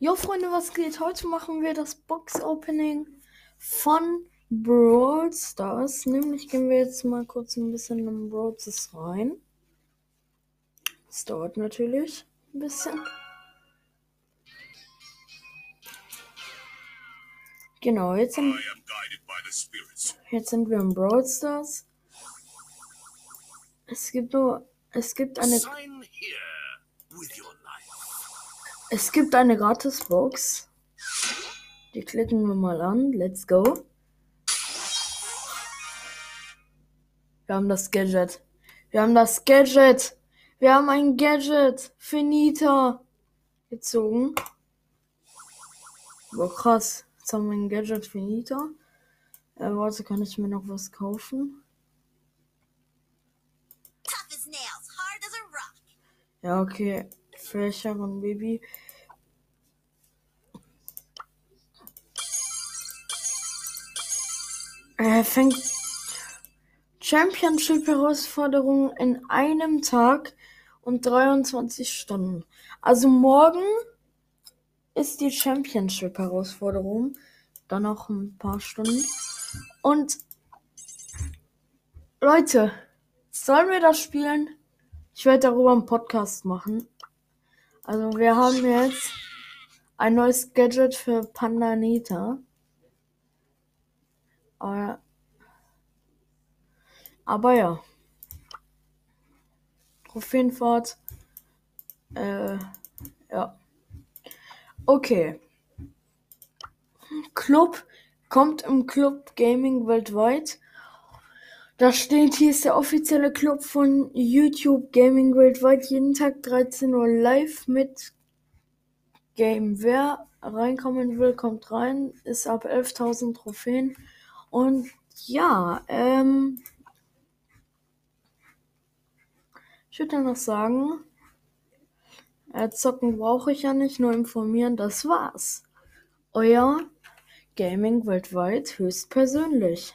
Jo Freunde, was geht? Heute machen wir das Box-Opening von Brawl Stars. Nämlich gehen wir jetzt mal kurz ein bisschen in Brawl Stars rein. Das dauert natürlich ein bisschen. Genau, jetzt sind, jetzt sind wir in Brawl Stars. Es gibt nur, es gibt eine, es gibt eine Gratis-Box. Die klicken wir mal an. Let's go. Wir haben das Gadget. Wir haben das Gadget. Wir haben ein Gadget. Finita. Gezogen. Boah, krass. Jetzt haben wir ein Gadget Finita. Äh, warte, kann ich mir noch was kaufen? Ja, okay. Fächer und Baby. Er fängt Championship-Herausforderung in einem Tag und 23 Stunden. Also morgen ist die Championship-Herausforderung. Dann noch ein paar Stunden. Und Leute, sollen wir das spielen? Ich werde darüber einen Podcast machen. Also wir haben jetzt ein neues Gadget für Pandanita. Aber, aber ja. Trophäenfahrt. Äh, ja. Okay. Club kommt im Club Gaming weltweit. Da steht, hier ist der offizielle Club von YouTube Gaming weltweit. Jeden Tag 13 Uhr live mit Game. Wer reinkommen will, kommt rein. Ist ab 11.000 Trophäen. Und ja, ähm, ich würde dann noch sagen, äh, zocken brauche ich ja nicht, nur informieren, das war's. Euer Gaming weltweit höchstpersönlich.